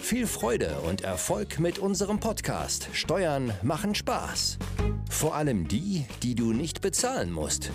Viel Freude und Erfolg mit unserem Podcast Steuern machen Spaß. Vor allem die, die du nicht bezahlen musst.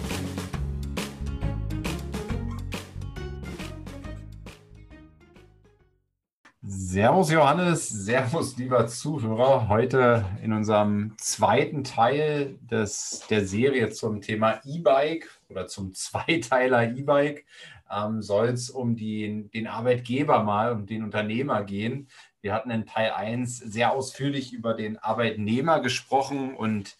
Servus Johannes, Servus lieber Zuhörer. Heute in unserem zweiten Teil des, der Serie zum Thema E-Bike oder zum Zweiteiler E-Bike ähm, soll es um die, den Arbeitgeber mal, um den Unternehmer gehen. Wir hatten in Teil 1 sehr ausführlich über den Arbeitnehmer gesprochen und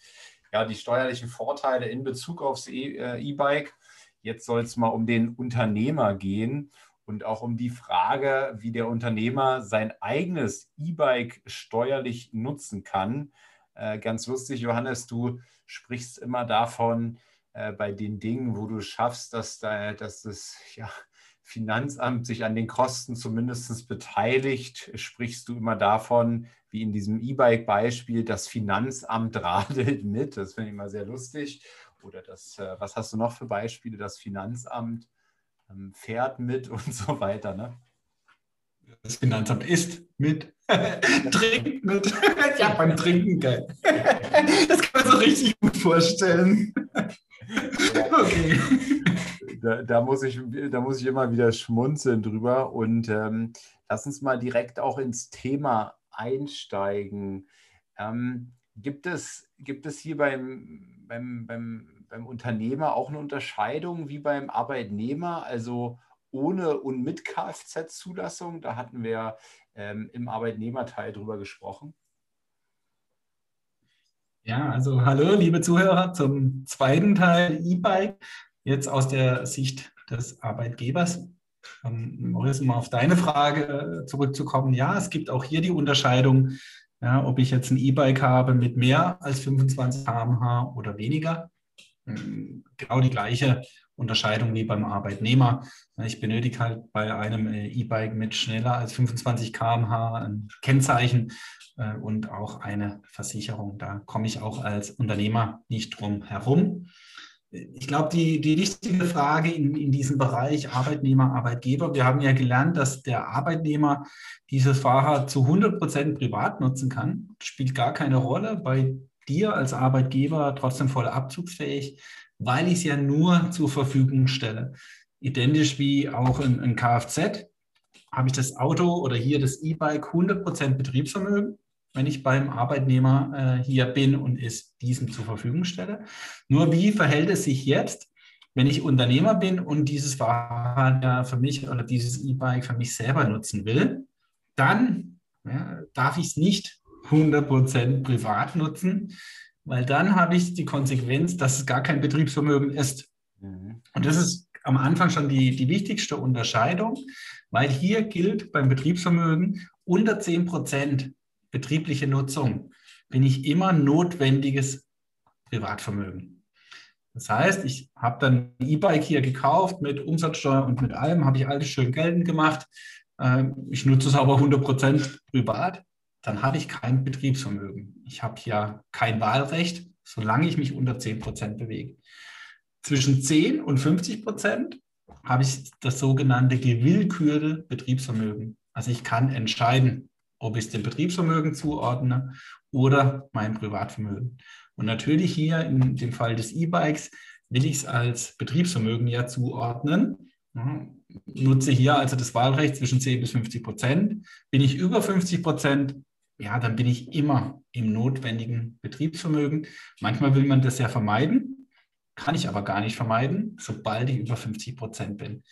ja, die steuerlichen Vorteile in Bezug aufs e, äh, E-Bike. Jetzt soll es mal um den Unternehmer gehen und auch um die Frage, wie der Unternehmer sein eigenes E-Bike steuerlich nutzen kann. Äh, ganz lustig, Johannes, du sprichst immer davon, äh, bei den Dingen, wo du schaffst, dass, da, dass das ja, Finanzamt sich an den Kosten zumindest beteiligt, sprichst du immer davon, wie in diesem E-Bike-Beispiel, das Finanzamt radelt mit. Das finde ich immer sehr lustig. Oder das, äh, was hast du noch für Beispiele? Das Finanzamt ähm, fährt mit und so weiter. Ne? Das Finanzamt isst mit, trinkt mit. ja, beim Trinken, geil. das kann man so richtig gut vorstellen. Da, da, muss ich, da muss ich immer wieder schmunzeln drüber. Und ähm, lass uns mal direkt auch ins Thema einsteigen. Ähm, gibt, es, gibt es hier beim, beim, beim beim Unternehmer auch eine Unterscheidung wie beim Arbeitnehmer, also ohne und mit Kfz-Zulassung? Da hatten wir ähm, im Arbeitnehmerteil drüber gesprochen. Ja, also hallo, liebe Zuhörer, zum zweiten Teil E-Bike, jetzt aus der Sicht des Arbeitgebers. Um, Morris, um auf deine Frage äh, zurückzukommen, ja, es gibt auch hier die Unterscheidung, ja, ob ich jetzt ein E-Bike habe mit mehr als 25 km/h oder weniger. Ähm, genau die gleiche Unterscheidung wie beim Arbeitnehmer. Ich benötige halt bei einem äh, E-Bike mit schneller als 25 km/h ein Kennzeichen äh, und auch eine Versicherung. Da komme ich auch als Unternehmer nicht drum herum. Ich glaube, die, die wichtige Frage in, in diesem Bereich Arbeitnehmer, Arbeitgeber, wir haben ja gelernt, dass der Arbeitnehmer dieses Fahrrad zu 100 Prozent privat nutzen kann. Das spielt gar keine Rolle. Bei dir als Arbeitgeber trotzdem voll abzugsfähig, weil ich es ja nur zur Verfügung stelle. Identisch wie auch ein, ein Kfz habe ich das Auto oder hier das E-Bike 100% Betriebsvermögen, wenn ich beim Arbeitnehmer äh, hier bin und es diesem zur Verfügung stelle. Nur wie verhält es sich jetzt, wenn ich Unternehmer bin und dieses Fahrrad ja für mich oder dieses E-Bike für mich selber nutzen will? Dann ja, darf ich es nicht 100% privat nutzen, weil dann habe ich die Konsequenz, dass es gar kein Betriebsvermögen ist. Mhm. Und das ist am Anfang schon die, die wichtigste Unterscheidung, weil hier gilt beim Betriebsvermögen unter 10% betriebliche Nutzung bin ich immer notwendiges Privatvermögen. Das heißt, ich habe dann ein E-Bike hier gekauft mit Umsatzsteuer und mit allem, habe ich alles schön geltend gemacht. Ähm, ich nutze es aber 100% privat dann habe ich kein Betriebsvermögen. Ich habe ja kein Wahlrecht, solange ich mich unter 10 Prozent bewege. Zwischen 10 und 50 Prozent habe ich das sogenannte gewillkürte Betriebsvermögen. Also ich kann entscheiden, ob ich es dem Betriebsvermögen zuordne oder meinem Privatvermögen. Und natürlich hier in dem Fall des E-Bikes will ich es als Betriebsvermögen ja zuordnen. Nutze hier also das Wahlrecht zwischen 10 bis 50 Prozent. Bin ich über 50 Prozent, ja, dann bin ich immer im notwendigen Betriebsvermögen. Manchmal will man das ja vermeiden, kann ich aber gar nicht vermeiden, sobald ich über 50 Prozent bin.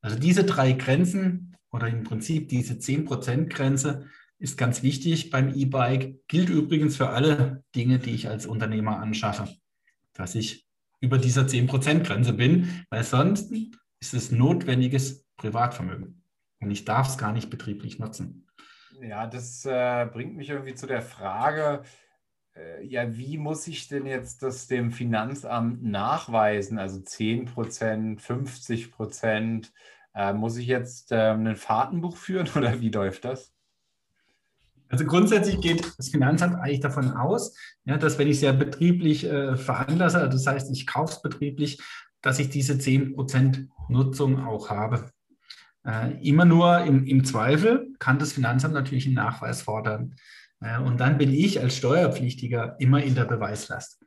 Also diese drei Grenzen oder im Prinzip diese 10 Prozent Grenze ist ganz wichtig beim E-Bike, gilt übrigens für alle Dinge, die ich als Unternehmer anschaffe, dass ich über dieser 10 Prozent Grenze bin, weil sonst ist es notwendiges Privatvermögen und ich darf es gar nicht betrieblich nutzen. Ja, das äh, bringt mich irgendwie zu der Frage, äh, ja, wie muss ich denn jetzt das dem Finanzamt nachweisen? Also 10 Prozent, 50 Prozent? Äh, muss ich jetzt äh, ein Fahrtenbuch führen oder wie läuft das? Also grundsätzlich geht das Finanzamt eigentlich davon aus, ja, dass wenn ich es ja betrieblich äh, veranlasse, also das heißt, ich kaufe es betrieblich, dass ich diese 10% Nutzung auch habe. Äh, immer nur im, im, Zweifel kann das Finanzamt natürlich einen Nachweis fordern. Äh, und dann bin ich als Steuerpflichtiger immer in der Beweislast.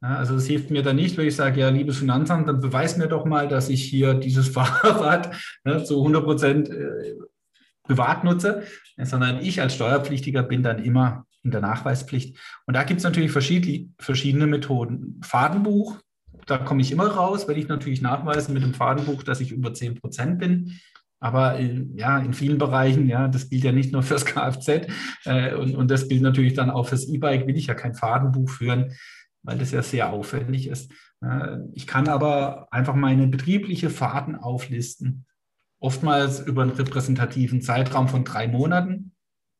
Also es hilft mir dann nicht, wenn ich sage, ja, liebes Finanzamt, dann beweis mir doch mal, dass ich hier dieses Fahrrad ne, zu 100 Prozent äh, privat nutze, sondern ich als Steuerpflichtiger bin dann immer in der Nachweispflicht. Und da gibt es natürlich verschiedene, verschiedene Methoden. Fadenbuch, da komme ich immer raus, wenn ich natürlich nachweisen mit dem Fadenbuch, dass ich über 10 Prozent bin. Aber ja, in vielen Bereichen, ja, das gilt ja nicht nur fürs Kfz äh, und, und das gilt natürlich dann auch fürs E-Bike, will ich ja kein Fadenbuch führen, weil das ja sehr aufwendig ist. Äh, ich kann aber einfach meine betriebliche Fahrten auflisten oftmals über einen repräsentativen Zeitraum von drei Monaten.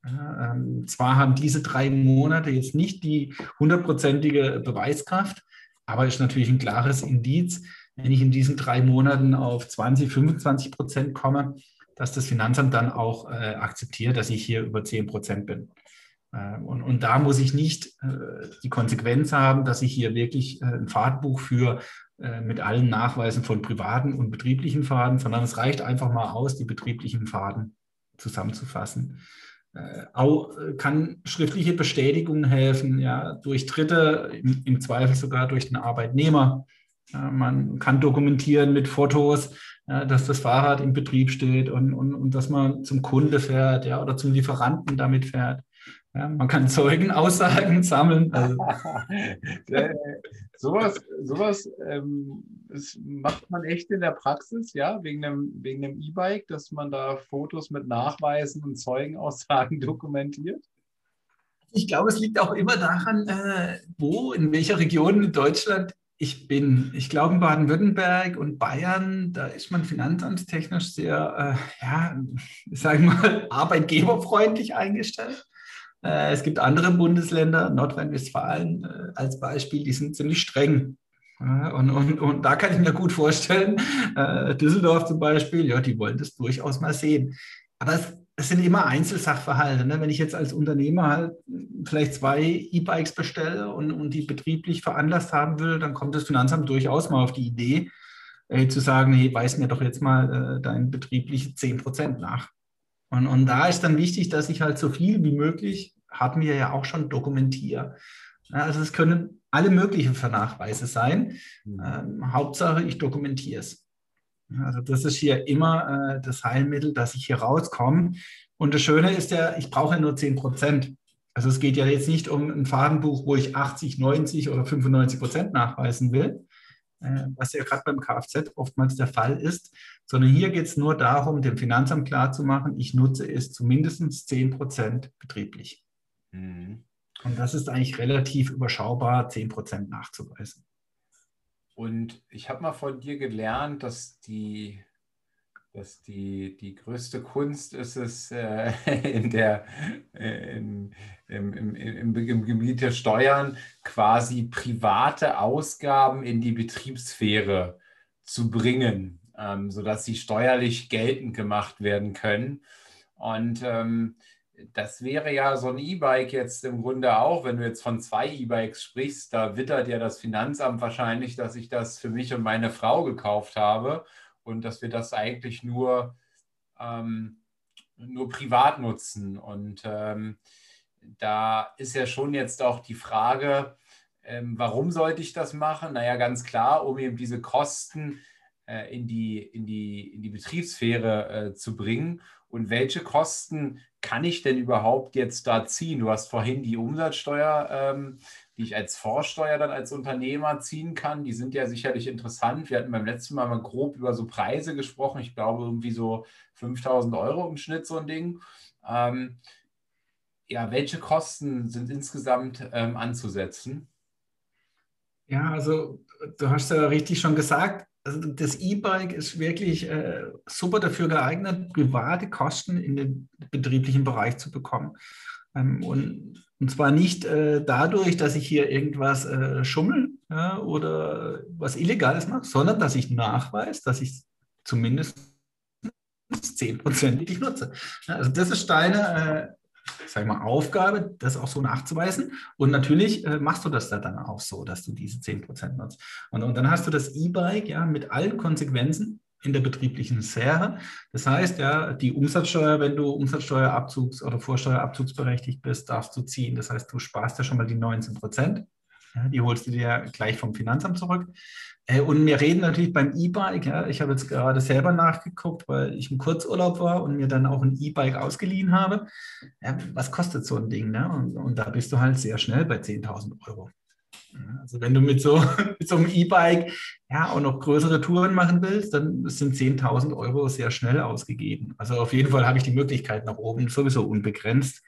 Ja, ähm, zwar haben diese drei Monate jetzt nicht die hundertprozentige Beweiskraft, aber ist natürlich ein klares Indiz, wenn ich in diesen drei Monaten auf 20, 25 Prozent komme, dass das Finanzamt dann auch äh, akzeptiert, dass ich hier über 10 Prozent bin. Äh, und, und, da muss ich nicht äh, die Konsequenz haben, dass ich hier wirklich äh, ein Fahrtbuch für äh, mit allen Nachweisen von privaten und betrieblichen Faden, sondern es reicht einfach mal aus, die betrieblichen Faden zusammenzufassen. Äh, auch äh, kann schriftliche Bestätigung helfen, ja, durch Dritte, im, im Zweifel sogar durch den Arbeitnehmer. Ja, man kann dokumentieren mit Fotos, ja, dass das Fahrrad im Betrieb steht und, und, und dass man zum Kunde fährt ja, oder zum Lieferanten damit fährt. Ja, man kann Zeugenaussagen sammeln. Also. sowas sowas ähm, macht man echt in der Praxis, ja, wegen einem wegen E-Bike, dass man da Fotos mit Nachweisen und Zeugenaussagen dokumentiert? Ich glaube, es liegt auch immer daran, äh, wo, in welcher Region in Deutschland ich bin. Ich glaube, in Baden-Württemberg und Bayern, da ist man finanzamtstechnisch sehr, äh, ja, sagen wir mal, arbeitgeberfreundlich eingestellt. Äh, es gibt andere Bundesländer, Nordrhein-Westfalen äh, als Beispiel, die sind ziemlich streng. Und, und, und da kann ich mir gut vorstellen, äh, Düsseldorf zum Beispiel, ja, die wollen das durchaus mal sehen. Aber es, es sind immer Einzelsachverhalte. Ne? Wenn ich jetzt als Unternehmer halt vielleicht zwei E-Bikes bestelle und, und die betrieblich veranlasst haben will, dann kommt das Finanzamt durchaus mal auf die Idee, äh, zu sagen, hey, weis mir doch jetzt mal äh, dein betriebliche 10 Prozent nach. Und, und da ist dann wichtig, dass ich halt so viel wie möglich, hatten wir ja auch schon, dokumentiere. Ja, also es können alle möglichen Vernachweise sein. Mhm. Ähm, Hauptsache, ich dokumentiere es. Also das ist hier immer äh, das Heilmittel, dass ich hier rauskomme. Und das Schöne ist ja, ich brauche ja nur 10 Prozent. Also es geht ja jetzt nicht um ein Fadenbuch, wo ich 80, 90 oder 95 Prozent nachweisen will, äh, was ja gerade beim Kfz oftmals der Fall ist, sondern hier geht es nur darum, dem Finanzamt klarzumachen, ich nutze es zu mindestens 10 Prozent betrieblich. Mhm. Und das ist eigentlich relativ überschaubar, 10 Prozent nachzuweisen. Und ich habe mal von dir gelernt, dass die, dass die, die größte Kunst ist es äh, in der, äh, im, im, im, im, im Gebiet der Steuern quasi private Ausgaben in die Betriebssphäre zu bringen, ähm, sodass sie steuerlich geltend gemacht werden können. Und ähm, das wäre ja so ein E-Bike jetzt im Grunde auch, wenn du jetzt von zwei E-Bikes sprichst, da wittert ja das Finanzamt wahrscheinlich, dass ich das für mich und meine Frau gekauft habe und dass wir das eigentlich nur, ähm, nur privat nutzen. Und ähm, da ist ja schon jetzt auch die Frage, ähm, warum sollte ich das machen? Naja, ganz klar, um eben diese Kosten äh, in, die, in, die, in die Betriebssphäre äh, zu bringen. Und welche Kosten kann ich denn überhaupt jetzt da ziehen? Du hast vorhin die Umsatzsteuer, ähm, die ich als Vorsteuer dann als Unternehmer ziehen kann. Die sind ja sicherlich interessant. Wir hatten beim letzten Mal mal grob über so Preise gesprochen. Ich glaube, irgendwie so 5000 Euro im Schnitt so ein Ding. Ähm, ja, welche Kosten sind insgesamt ähm, anzusetzen? Ja, also du hast ja richtig schon gesagt, also das E-Bike ist wirklich äh, super dafür geeignet, private Kosten in den betrieblichen Bereich zu bekommen. Ähm, und Und zwar nicht äh, dadurch, dass ich hier irgendwas äh, schummel ja, oder was Illegales mache, sondern dass ich nachweise, dass ich zumindest 10% nutze. Ja, also das ist deine sag mal, Aufgabe, das auch so nachzuweisen. Und natürlich äh, machst du das da dann auch so, dass du diese 10% nutzt. Und, und dann hast du das E-Bike ja mit allen Konsequenzen in der betrieblichen Sphäre. Das heißt, ja, die Umsatzsteuer, wenn du Umsatzsteuerabzugs- oder Vorsteuerabzugsberechtigt bist, darfst du ziehen. Das heißt, du sparst ja schon mal die 19 Prozent. Die holst du dir gleich vom Finanzamt zurück. Äh, und wir reden natürlich beim E-Bike. Ja, ich habe jetzt gerade selber nachgeguckt, weil ich im Kurzurlaub war und mir dann auch ein E-Bike ausgeliehen habe. Ja, was kostet so ein Ding? Ne? Und, und da bist du halt sehr schnell bei 10.000 Euro. Also wenn du mit so, mit so einem E-Bike ja auch noch größere Touren machen willst, dann sind 10.000 Euro sehr schnell ausgegeben. Also auf jeden Fall habe ich die Möglichkeit nach oben sowieso unbegrenzt.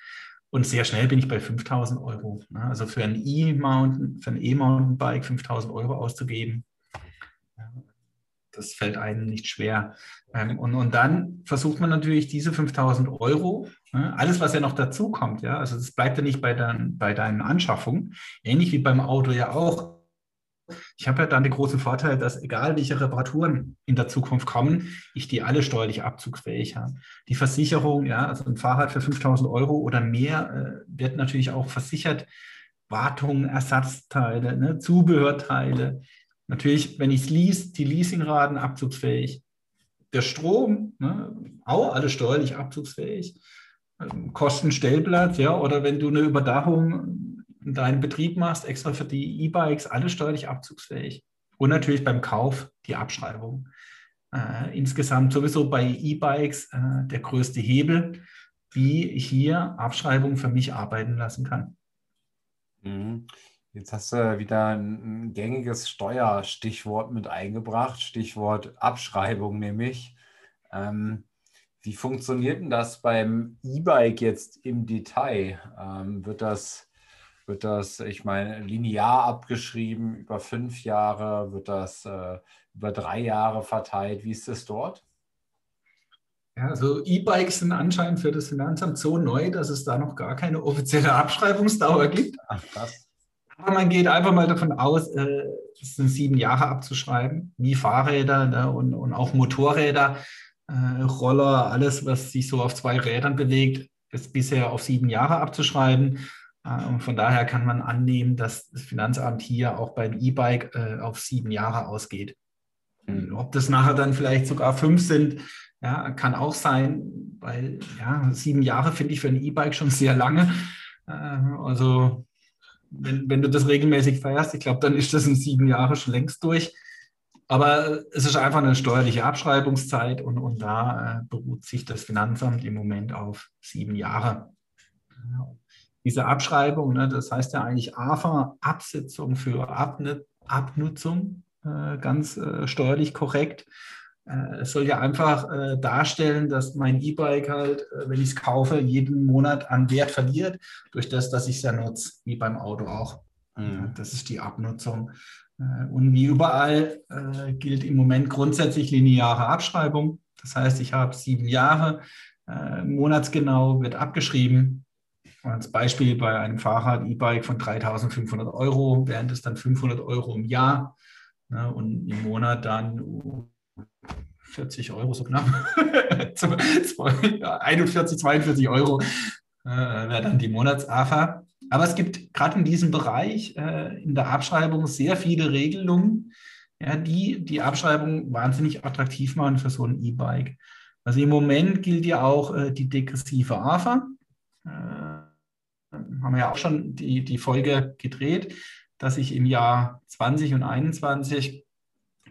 Und sehr schnell bin ich bei 5000 Euro. Also für ein E-Mountain, für ein E-Mountainbike 5000 Euro auszugeben, das fällt einem nicht schwer. Ähm, und, und dann versucht man natürlich diese 5000 Euro, ne, alles was ja noch dazu kommt, ja, also das bleibt ja nicht bei, dein, bei deinen Anschaffungen, ähnlich wie beim Auto ja auch. Ich habe ja dann den großen Vorteil, dass egal welche Reparaturen in der Zukunft kommen, ich die alle steuerlich abzugsfähig habe. Die Versicherung, ja, also ein Fahrrad für 5000 Euro oder mehr äh, wird natürlich auch versichert. Wartung, Ersatzteile, ne, Zubehörteile. Natürlich, wenn ich es liest, die Leasingraten abzugsfähig. Der Strom, ne, auch alles steuerlich abzugsfähig. Ähm, Kostenstellplatz, ja, oder wenn du eine Überdachung deinen Betrieb machst, extra für die E-Bikes, alles steuerlich abzugsfähig. Und natürlich beim Kauf die Abschreibung. Äh, insgesamt sowieso bei E-Bikes äh, der größte Hebel, wie ich hier Abschreibung für mich arbeiten lassen kann. Mhm. Jetzt hast du wieder ein, gängiges Steuerstichwort mit eingebracht, Stichwort Abschreibung nämlich. Ähm, wie funktioniert denn das beim E-Bike jetzt im Detail? Ähm, wird das, wird das, ich meine, linear abgeschrieben über fünf Jahre? Wird das äh, über drei Jahre verteilt? Wie ist das dort? Ja, also E-Bikes sind anscheinend für das Finanzamt so neu, dass es da noch gar keine offizielle Abschreibungsdauer gibt. Ach, krass. Aber man geht einfach mal davon aus, äh, es sind sieben Jahre abzuschreiben, wie Fahrräder ne, und, und auch Motorräder, äh, Roller, alles, was sich so auf zwei Rädern bewegt, ist bisher auf sieben Jahre abzuschreiben. Äh, und von daher kann man annehmen, dass das Finanzamt hier auch beim E-Bike äh, auf sieben Jahre ausgeht. Mhm. Ob das nachher dann vielleicht sogar fünf sind, ja, kann auch sein, weil ja, sieben Jahre finde ich für ein E-Bike schon sehr lange. Äh, also wenn, wenn du das regelmäßig feierst, ich glaube, dann ist das in sieben Jahren schon längst durch. Aber es ist einfach eine steuerliche Abschreibungszeit und, und da äh, beruht sich das Finanzamt im Moment auf sieben Jahre. Diese Abschreibung, ne, das heißt ja eigentlich AFA, Absetzung für Abne Abnutzung, äh, ganz äh, steuerlich korrekt. Äh, es soll ja einfach äh, darstellen, dass mein E-Bike halt, äh, wenn ich es kaufe, jeden Monat an Wert verliert, durch das, dass ich es ja nutze, wie beim Auto auch. Mhm. Das ist die Abnutzung. Und wie überall gilt im Moment grundsätzlich lineare Abschreibung. Das heißt, ich habe sieben Jahre, monatsgenau wird abgeschrieben. Als Beispiel bei einem Fahrrad, E-Bike von 3.500 Euro wären das dann 500 Euro im Jahr und im Monat dann 40 Euro so knapp. 41, 42 Euro äh, wäre dann die Monats-AFA. Aber es gibt gerade in diesem Bereich äh, in der Abschreibung sehr viele Regelungen, ja, die die Abschreibung wahnsinnig attraktiv machen für so ein E-Bike. Also im Moment gilt ja auch äh, die degressive AFA. Äh, haben wir ja auch schon die, die Folge gedreht, dass ich im Jahr 20 und 21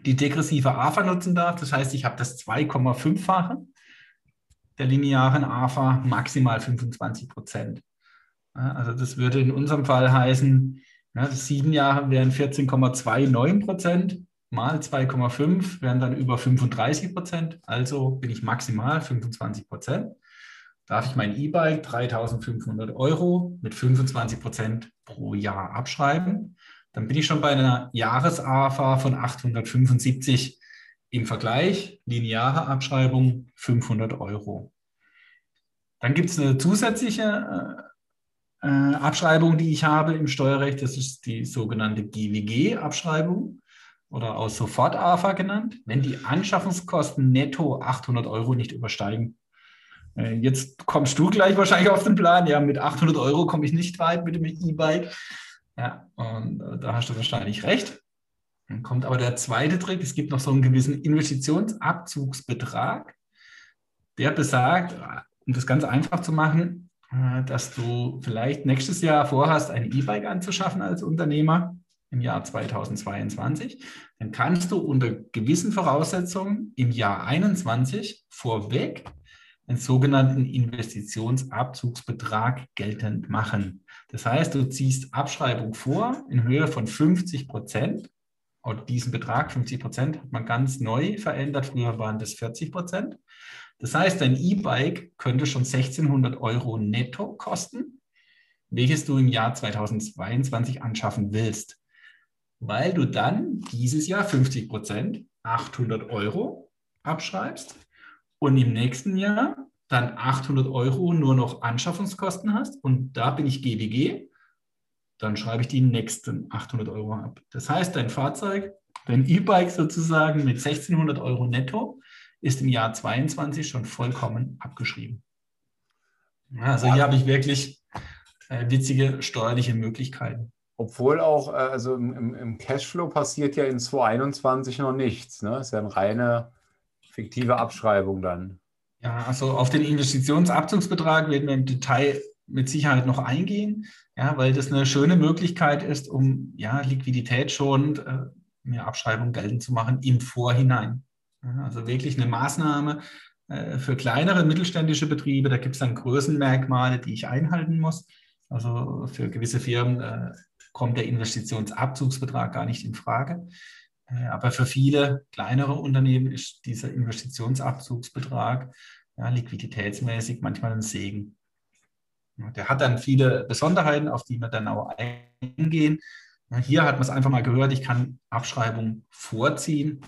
die degressive AFA nutzen darf. Das heißt, ich habe das 2,5-fache der linearen AFA, maximal 25 Prozent. Also das würde in unserem Fall heißen, ja, sieben Jahre wären 14,29 Prozent mal 2,5 wären dann über 35 Prozent. Also bin ich maximal 25 Prozent. Darf ich mein E-Bike 3.500 Euro mit 25 Prozent pro Jahr abschreiben dann bin ich schon bei einer Jahres-AFA von 875 im Vergleich, lineare Abschreibung 500 Euro. Dann gibt es eine zusätzliche äh, Abschreibung, die ich habe im Steuerrecht. Das ist die sogenannte GWG-Abschreibung oder auch Sofort-AFA genannt, wenn die Anschaffungskosten netto 800 Euro nicht übersteigen. Äh, jetzt kommst du gleich wahrscheinlich auf den Plan. Ja, mit 800 Euro komme ich nicht weit mit dem E-Bike. Ja, und äh, da hast du wahrscheinlich recht. Dann kommt aber der zweite Trick. Es gibt noch so einen gewissen Investitionsabzugsbetrag, der besagt, um das ganz einfach zu machen, äh, dass du vielleicht nächstes Jahr vorhast, ein E-Bike anzuschaffen als Unternehmer im Jahr 2022, dann kannst du unter gewissen Voraussetzungen im Jahr 2021 vorweg einen sogenannten Investitionsabzugsbetrag geltend machen. Das heißt, du ziehst Abschreibung vor in Höhe von 50 Prozent. Und diesen Betrag, 50 Prozent, hat man ganz neu verändert. Früher waren das 40 Prozent. Das heißt, dein E-Bike könnte schon 1600 Euro netto kosten, welches du im Jahr 2022 anschaffen willst, weil du dann dieses Jahr 50 Prozent, 800 Euro abschreibst und im nächsten Jahr dann 800 Euro nur noch Anschaffungskosten hast und da bin ich GWG, dann schreibe ich die nächsten 800 Euro ab. Das heißt, dein Fahrzeug, dein E-Bike sozusagen mit 1600 Euro netto ist im Jahr 22 schon vollkommen abgeschrieben. Also hier habe ich wirklich äh, witzige steuerliche Möglichkeiten. Obwohl auch, äh, also im, im, Cashflow passiert ja in 2021 noch nichts. Ne? Ist ja eine reine fiktive Abschreibung dann. Ja, also auf den Investitionsabzugsbetrag werden wir im Detail mit Sicherheit noch eingehen, ja, weil das eine schöne Möglichkeit ist, um ja, liquiditätsschonend äh, eine Abschreibung geltend zu machen im Vorhinein. Ja, also wirklich eine Maßnahme äh, für kleinere mittelständische Betriebe. Da gibt es dann Größenmerkmale, die ich einhalten muss. Also für gewisse Firmen äh, kommt der Investitionsabzugsbetrag gar nicht in Frage. Äh, aber für viele kleinere Unternehmen ist dieser Investitionsabzugsbetrag ja, liquiditätsmäßig manchmal ein Segen. Der hat dann viele Besonderheiten, auf die wir dann auch eingehen. Hier hat man es einfach mal gehört, ich kann Abschreibung vorziehen,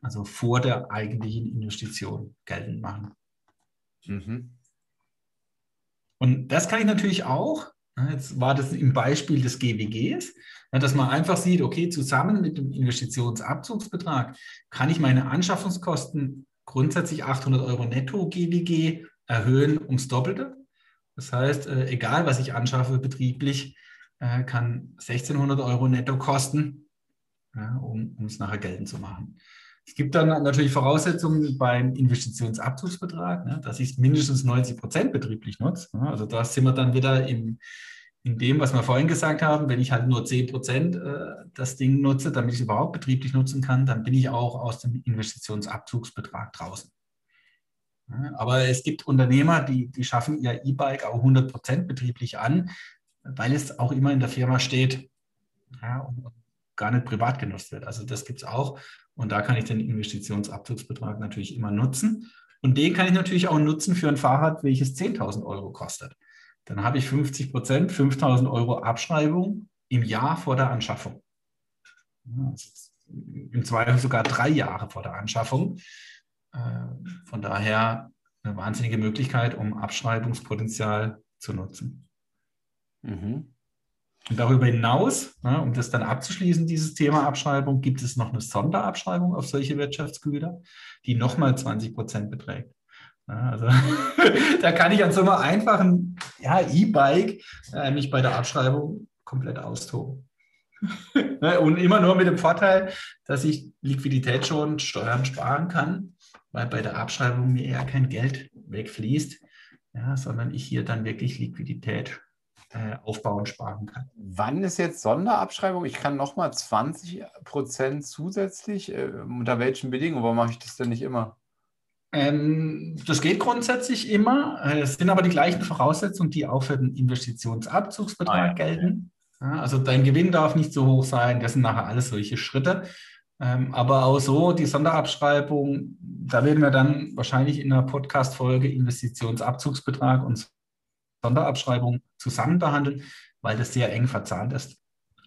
also vor der eigentlichen Investition geltend machen. Mhm. Und das kann ich natürlich auch, jetzt war das im Beispiel des GWGs, dass man einfach sieht, okay, zusammen mit dem Investitionsabzugsbetrag kann ich meine Anschaffungskosten grundsätzlich 800 Euro netto GWG erhöhen ums Doppelte. Das heißt, äh, egal was ich anschaffe betrieblich, äh, kann 1600 Euro netto kosten, um, um es nachher geltend zu machen. Es gibt dann natürlich Voraussetzungen beim Investitionsabzugsbetrag, ne, dass ich mindestens 90 Prozent betrieblich nutze. Ne. Also da sind wir dann wieder im, in dem, was wir vorhin gesagt haben, wenn ich halt nur 10 Prozent äh, das Ding nutze, damit ich es überhaupt betrieblich nutzen kann, dann bin ich auch aus dem Investitionsabzugsbetrag draußen. Aber es gibt Unternehmer, die, die schaffen ihr E-Bike auch 100 Prozent betrieblich an, weil es auch immer in der Firma steht ja, und gar nicht privat genutzt wird. Also das gibt es auch. Und da kann ich den Investitionsabzugsbetrag natürlich immer nutzen. Und den kann ich natürlich auch nutzen für ein Fahrrad, welches 10.000 Euro kostet dann habe ich 50 Prozent, 5000 Euro Abschreibung im Jahr vor der Anschaffung. Im Zweifel sogar drei Jahre vor der Anschaffung. Äh, von daher eine wahnsinnige Möglichkeit, um Abschreibungspotenzial zu nutzen. Mhm. Und darüber hinaus, um das dann abzuschließen, dieses Thema Abschreibung, gibt es noch eine Sonderabschreibung auf solche Wirtschaftsgüter, die nochmal 20 Prozent beträgt. Also da kann ich an so einem einfachen ja, E-Bike äh, mich bei der Abschreibung komplett austoben. Ne, und immer nur mit dem Vorteil, dass ich Liquidität schon Steuern sparen kann, weil bei der Abschreibung mir eher kein Geld wegfließt, ja, sondern ich hier dann wirklich Liquidität äh, aufbauen sparen kann. Wann ist jetzt Sonderabschreibung? Ich kann nochmal 20 Prozent zusätzlich. Äh, unter welchen Bedingungen? Warum mache ich das denn nicht immer? Ähm, das geht grundsätzlich immer. Äh, es sind aber die gleichen Voraussetzungen, die auch für den Investitionsabzugsbetrag ah, ja. gelten. Ja, also dein Gewinn darf nicht so hoch sein. Das sind nachher alles solche Schritte. Ähm, aber auch so die Sonderabschreibung, da werden wir dann wahrscheinlich in einer Podcast-Folge Investitionsabzugsbetrag und Sonderabschreibung zusammen behandeln, weil das sehr eng verzahnt ist.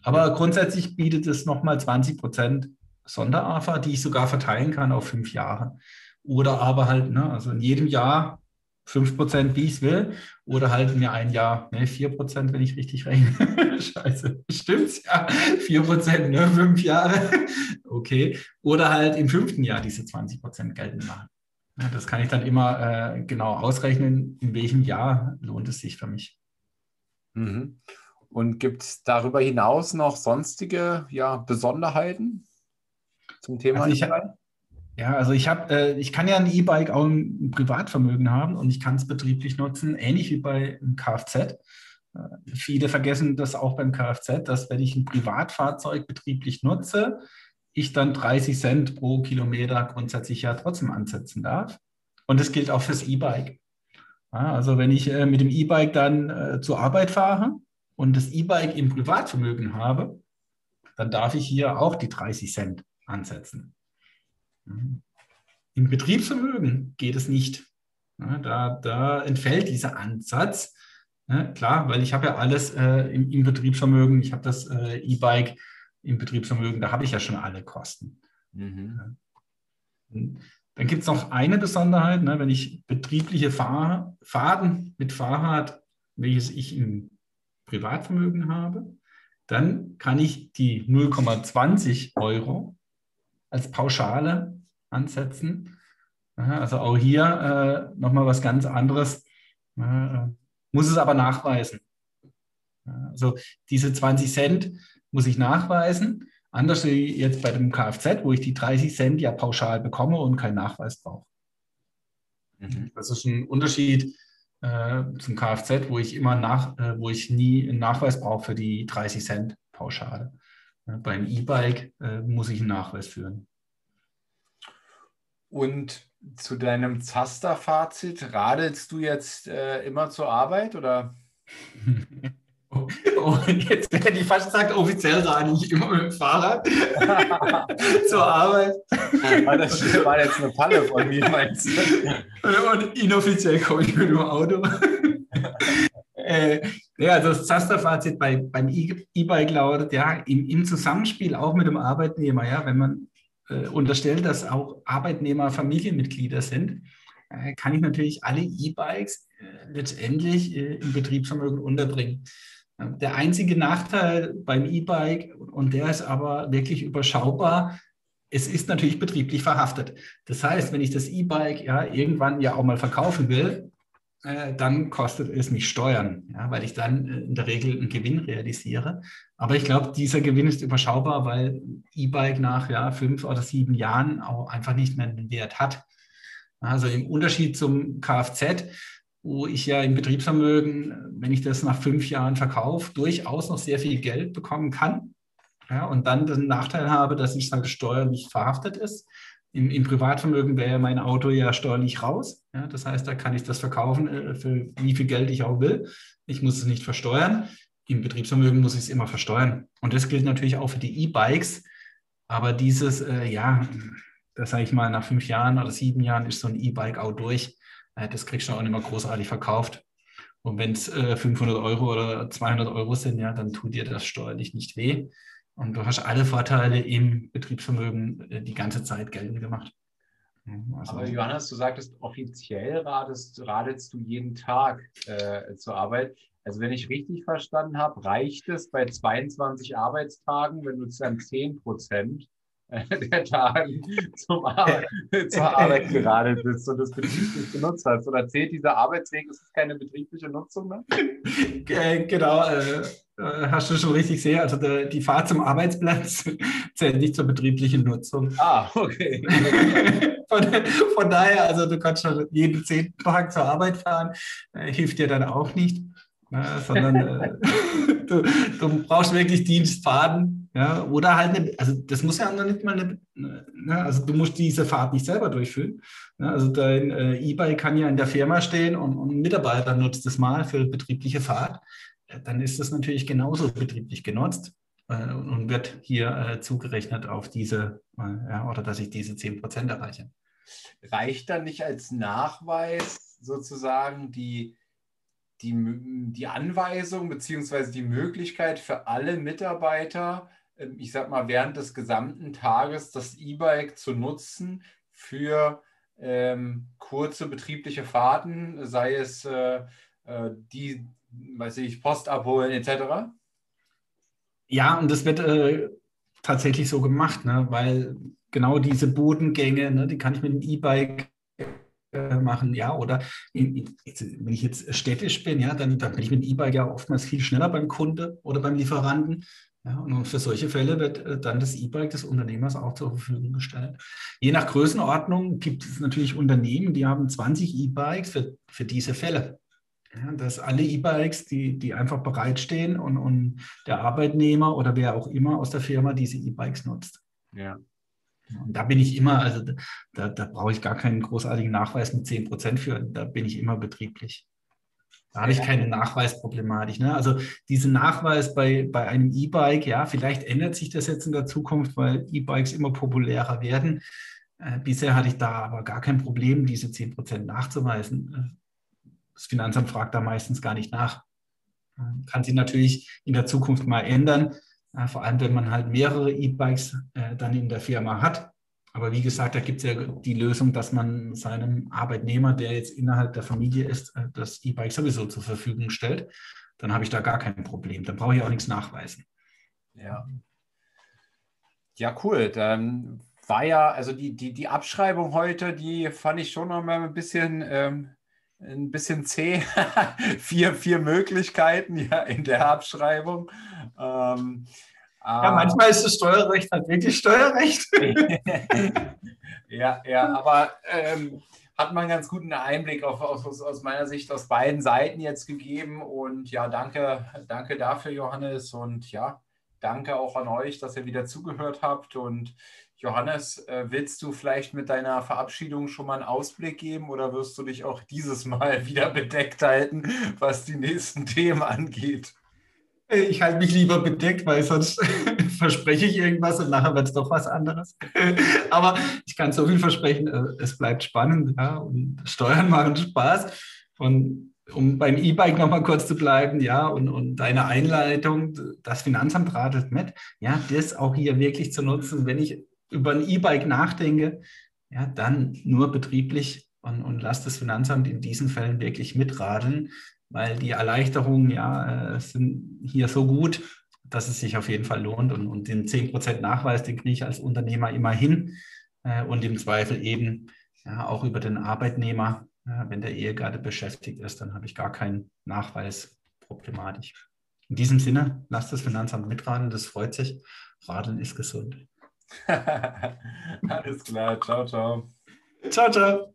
Aber grundsätzlich bietet es nochmal 20 Prozent Sonderafa, die ich sogar verteilen kann auf fünf Jahre. Oder aber halt, ne, also in jedem Jahr 5%, wie ich es will, oder halt mir ein Jahr ne, 4%, wenn ich richtig rechne. Scheiße, stimmt's? Ja, 4%, ne, fünf Jahre. Okay. Oder halt im fünften Jahr diese 20% geltend machen. Das kann ich dann immer äh, genau ausrechnen, in welchem Jahr lohnt es sich für mich. Mhm. Und gibt es darüber hinaus noch sonstige ja, Besonderheiten zum Thema? Also ich, ja, also ich habe, äh, ich kann ja ein E-Bike auch im Privatvermögen haben und ich kann es betrieblich nutzen, ähnlich wie bei einem Kfz. Äh, viele vergessen das auch beim Kfz, dass wenn ich ein Privatfahrzeug betrieblich nutze, ich dann 30 Cent pro Kilometer grundsätzlich ja trotzdem ansetzen darf. Und das gilt auch fürs E-Bike. Ja, also wenn ich äh, mit dem E-Bike dann äh, zur Arbeit fahre und das E-Bike im Privatvermögen habe, dann darf ich hier auch die 30 Cent ansetzen. Im Betriebsvermögen geht es nicht. Da, da entfällt dieser Ansatz. Klar, weil ich habe ja alles äh, im, im, Betriebsvermögen, ich habe das äh, E-Bike im Betriebsvermögen, da habe ich ja schon alle Kosten. Mhm. Dann gibt es noch eine Besonderheit, ne, wenn ich betriebliche Fahr Fahrten mit Fahrrad, welches ich im Privatvermögen habe, dann kann ich die 0,20 Euro als Pauschale ansetzen. Also auch hier äh, nochmal was ganz anderes. Äh, muss es aber nachweisen. Also diese 20 Cent muss ich nachweisen. Anders wie jetzt bei dem Kfz, wo ich die 30 Cent ja pauschal bekomme und keinen Nachweis brauche. Mhm. Das ist ein Unterschied äh, zum Kfz, wo ich immer nach, äh, wo ich nie einen Nachweis brauche für die 30 Cent Pauschale. Beim E-Bike äh, muss ich einen Nachweis führen. Und zu deinem Zaster-Fazit, radelst du jetzt äh, immer zur Arbeit oder? Oh, jetzt hätte ich fast gesagt, offiziell radel ich immer mit dem Fahrrad zur Arbeit. Das war jetzt eine Falle von mir, meinst du? Und inoffiziell komme ich mit dem Auto. äh, ja, das Zaster-Fazit bei, beim E-Bike lautet, ja, im, im, Zusammenspiel auch mit dem Arbeitnehmer, ja, wenn man äh, unterstellt, dass auch Arbeitnehmer Familienmitglieder sind, äh, kann ich natürlich alle E-Bikes äh, letztendlich äh, im Betriebsvermögen unterbringen. Der einzige Nachteil beim E-Bike, und der ist aber wirklich überschaubar, es ist natürlich betrieblich verhaftet. Das heißt, wenn ich das E-Bike ja irgendwann ja auch mal verkaufen will, äh, dann kostet es mich Steuern, ja, weil ich dann äh, in der Regel einen Gewinn realisiere. Aber ich glaube, dieser Gewinn ist überschaubar, weil E-Bike nach ja, fünf oder sieben Jahren auch einfach nicht mehr den Wert hat. Also im Unterschied zum Kfz, wo ich ja im Betriebsvermögen, wenn ich das nach fünf Jahren verkaufe, durchaus noch sehr viel Geld bekommen kann. Ja, und dann den Nachteil habe, dass ich halt steuerlich verhaftet ist. Im, Im, Privatvermögen wäre mein Auto ja steuerlich raus. Ja, das heißt, da kann ich das verkaufen, äh, für wie viel Geld ich auch will. Ich muss es nicht versteuern. Im Betriebsvermögen muss ich es immer versteuern. Und das gilt natürlich auch für die E-Bikes. Aber dieses, äh, ja, das sage ich mal, nach fünf Jahren oder sieben Jahren ist so ein E-Bike auch durch. Äh, das kriegst du auch nicht mehr großartig verkauft. Und wenn es äh, 500 Euro oder 200 Euro sind, ja, dann tut dir das steuerlich nicht weh. Und du hast alle Vorteile im Betriebsvermögen äh, die ganze Zeit geltend gemacht. Also, Aber Johannes, du sagtest, offiziell radest, radelst du jeden Tag äh, zur Arbeit. Also wenn ich richtig verstanden habe, reicht es bei 22 Arbeitstagen, wenn du dann 10 Prozent der Tagen zum Arbeit, zur Arbeit geradelt bist und das betrieblich genutzt hast. Oder zählt dieser Arbeitsweg, ist das keine betriebliche Nutzung mehr? Genau, äh, äh, hast du schon richtig gesehen. Also der, die Fahrt zum Arbeitsplatz zählt nicht zur betrieblichen Nutzung. Ah, okay. von, von, daher, also du kannst schon jeden zehnten Tag zur Arbeit fahren, äh, hilft dir dann auch nicht. Ne, sondern äh, du, du, brauchst wirklich Dienstfahrten. Ja, oder halt, eine, also das muss ja noch nicht mal eine, ne, also du musst diese Fahrt nicht selber durchführen. Ja, also dein äh, E-Bike kann ja in der Firma stehen und, und ein Mitarbeiter nutzt das mal für betriebliche Fahrt. Dann ist das natürlich genauso betrieblich genutzt äh, und wird hier äh, zugerechnet auf diese, äh, ja, oder dass ich diese 10% erreiche. Reicht dann nicht als Nachweis sozusagen die die, die Anweisung bzw. die Möglichkeit für alle Mitarbeiter, ich sag mal, während des gesamten Tages das E-Bike zu nutzen für ähm, kurze betriebliche Fahrten, sei es äh, äh die, weiß ich, Post abholen etc.? Ja, und das wird äh, tatsächlich so gemacht, ne? weil genau diese Bodengänge, ne, die kann ich mit dem E-Bike äh, machen, ja, oder in, in, wenn ich jetzt städtisch bin, ja, dann, dann bin ich mit dem E-Bike ja oftmals viel schneller beim Kunde oder beim Lieferanten. Ja, und für solche Fälle wird äh, dann das E-Bike des Unternehmers auch zur Verfügung gestellt. Je nach Größenordnung gibt es natürlich Unternehmen, die haben 20 E-Bikes für, für diese Fälle. Ja, dass alle E-Bikes, die, die einfach bereitstehen und, und der Arbeitnehmer oder wer auch immer aus der Firma diese E-Bikes nutzt. Ja. Und da bin ich immer, also da, da brauche ich gar keinen großartigen Nachweis mit 10 Prozent für. Da bin ich immer betrieblich. Da habe ich keine Nachweisproblematik. Ne? Also diesen Nachweis bei, bei einem E-Bike, ja, vielleicht ändert sich das jetzt in der Zukunft, weil E-Bikes immer populärer werden. Äh, bisher hatte ich da aber gar kein Problem, diese 10 Prozent nachzuweisen. Äh, das Finanzamt fragt da meistens gar nicht nach. Äh, kann sich natürlich in der Zukunft mal ändern, äh, vor allem wenn man halt mehrere E-Bikes äh, dann in der Firma hat. Aber wie gesagt, da gibt es ja die Lösung, dass man seinem Arbeitnehmer, der jetzt innerhalb der Familie ist, äh, das E-Bike sowieso zur Verfügung stellt. Dann habe ich da gar kein Problem. Dann brauche ich auch nichts nachweisen. Ja. Ja, cool. Dann war ja, also die, die, die Abschreibung heute, die fand ich schon noch mal ein bisschen, ähm, ein bisschen zäh. vier, vier Möglichkeiten ja, in der Abschreibung. Ähm, ja, manchmal ist das Steuerrecht halt wirklich Steuerrecht. ja, ja, aber ähm, hat man einen ganz guten Einblick auf, aus, aus meiner Sicht aus beiden Seiten jetzt gegeben. Und ja, danke, danke dafür, Johannes. Und ja, danke auch an euch, dass ihr wieder zugehört habt. Und Johannes, äh, willst du vielleicht mit deiner Verabschiedung schon mal einen Ausblick geben oder wirst du dich auch dieses Mal wieder bedeckt halten, was die nächsten Themen angeht? Ich halte mich lieber bedeckt, weil sonst verspreche ich irgendwas und nachher wird es doch was anderes. Aber ich kann so viel versprechen, äh, es bleibt spannend ja, und Steuern machen Spaß. Und um beim E-Bike nochmal kurz zu bleiben, ja, und, und deine Einleitung, das Finanzamt radelt mit, ja, das auch hier wirklich zu nutzen, wenn ich über ein E-Bike nachdenke, ja, dann nur betrieblich und, und lass das Finanzamt in diesen Fällen wirklich mitradeln weil die Erleichterungen ja äh, sind hier so gut, dass es sich auf jeden Fall lohnt. Und, und den 10% Nachweis, den kriege ich als Unternehmer immer hin. Äh, und im Zweifel eben ja, auch über den Arbeitnehmer. Ja, wenn der Ehegatte beschäftigt ist, dann habe ich gar keinen Nachweis problematisch. In diesem Sinne, lasst das Finanzamt mitraten, das freut sich. Radeln ist gesund. Alles klar, ciao, ciao. Ciao, ciao.